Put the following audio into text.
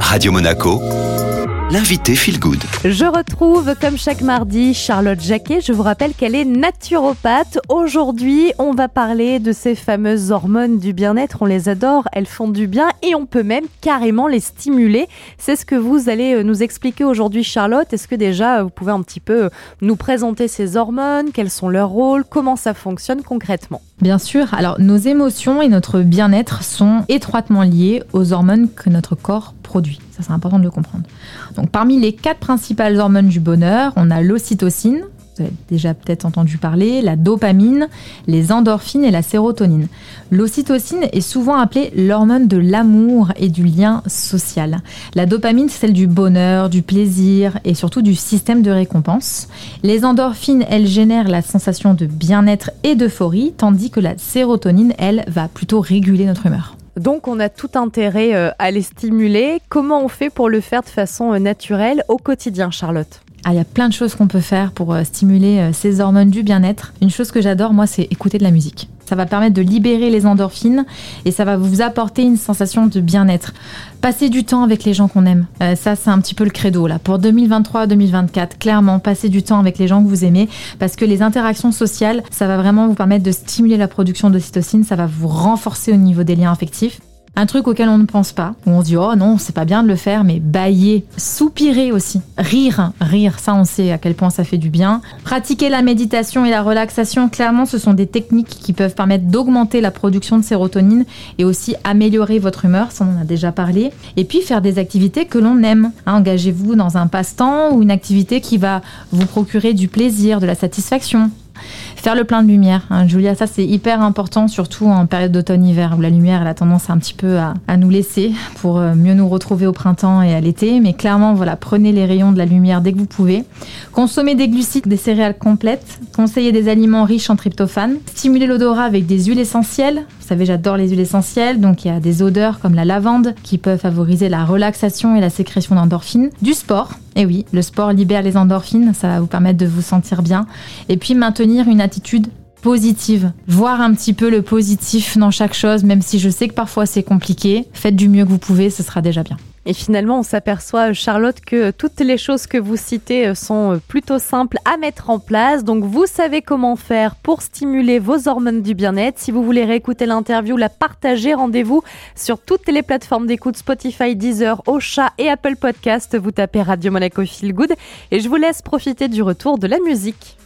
Radio Monaco, l'invité Feel Good. Je retrouve, comme chaque mardi, Charlotte Jacquet. Je vous rappelle qu'elle est naturopathe. Aujourd'hui, on va parler de ces fameuses hormones du bien-être. On les adore, elles font du bien et on peut même carrément les stimuler. C'est ce que vous allez euh, nous expliquer aujourd'hui, Charlotte. Est-ce que déjà, vous pouvez un petit peu euh, nous présenter ces hormones? Quels sont leurs rôles? Comment ça fonctionne concrètement? Bien sûr, alors nos émotions et notre bien-être sont étroitement liés aux hormones que notre corps produit. Ça, c'est important de le comprendre. Donc, parmi les quatre principales hormones du bonheur, on a l'ocytocine, vous avez déjà peut-être entendu parler, la dopamine, les endorphines et la sérotonine. L'ocytocine est souvent appelée l'hormone de l'amour et du lien social. La dopamine, c'est celle du bonheur, du plaisir et surtout du système de récompense. Les endorphines, elles génèrent la sensation de bien-être et d'euphorie, tandis que la sérotonine, elle, va plutôt réguler notre humeur. Donc on a tout intérêt euh, à les stimuler. Comment on fait pour le faire de façon euh, naturelle au quotidien, Charlotte? Ah, il y a plein de choses qu'on peut faire pour euh, stimuler ces hormones du bien-être. Une chose que j'adore, moi, c'est écouter de la musique. Ça va permettre de libérer les endorphines et ça va vous apporter une sensation de bien-être. Passer du temps avec les gens qu'on aime. ça, c'est un petit peu le credo là. Pour 2023-2024, clairement, passer du temps avec les gens que vous aimez parce que les interactions sociales, ça va vraiment vous permettre de stimuler la production d'ocytocine, ça va vous renforcer au niveau des liens affectifs. Un truc auquel on ne pense pas, où on se dit oh non, c'est pas bien de le faire, mais bailler, soupirer aussi, rire, rire, ça on sait à quel point ça fait du bien. Pratiquer la méditation et la relaxation, clairement, ce sont des techniques qui peuvent permettre d'augmenter la production de sérotonine et aussi améliorer votre humeur, ça on en a déjà parlé. Et puis faire des activités que l'on aime. Hein, engagez-vous dans un passe-temps ou une activité qui va vous procurer du plaisir, de la satisfaction. Faire le plein de lumière, hein, Julia, ça c'est hyper important, surtout en période d'automne-hiver où la lumière a tendance un petit peu à, nous laisser pour euh, mieux nous retrouver au printemps et à l'été. Mais clairement, voilà, prenez les rayons de la lumière dès que vous pouvez. Consommez des glucides, des céréales complètes. Conseillez des aliments riches en tryptophane. Stimulez l'odorat avec des huiles essentielles. Vous savez, j'adore les huiles essentielles, donc il y a des odeurs comme la lavande qui peuvent favoriser la relaxation et la sécrétion d'endorphines. Du sport, et oui, le sport libère les endorphines, ça va vous permettre de vous sentir bien. Et puis maintenir une attitude positive. Voir un petit peu le positif dans chaque chose, même si je sais que parfois c'est compliqué. Faites du mieux que vous pouvez, ce sera déjà bien. Et finalement, on s'aperçoit, Charlotte, que toutes les choses que vous citez euh, sont euh, plutôt simples à mettre en place. Donc, vous savez comment faire pour stimuler vos hormones du bien-être. Si vous voulez réécouter l'interview, la partager, rendez-vous sur toutes les plateformes d'écoute Spotify, Deezer, Ocha et Apple Podcast. Vous tapez Radio Monaco Feel Good. Et je vous laisse profiter du retour de la musique.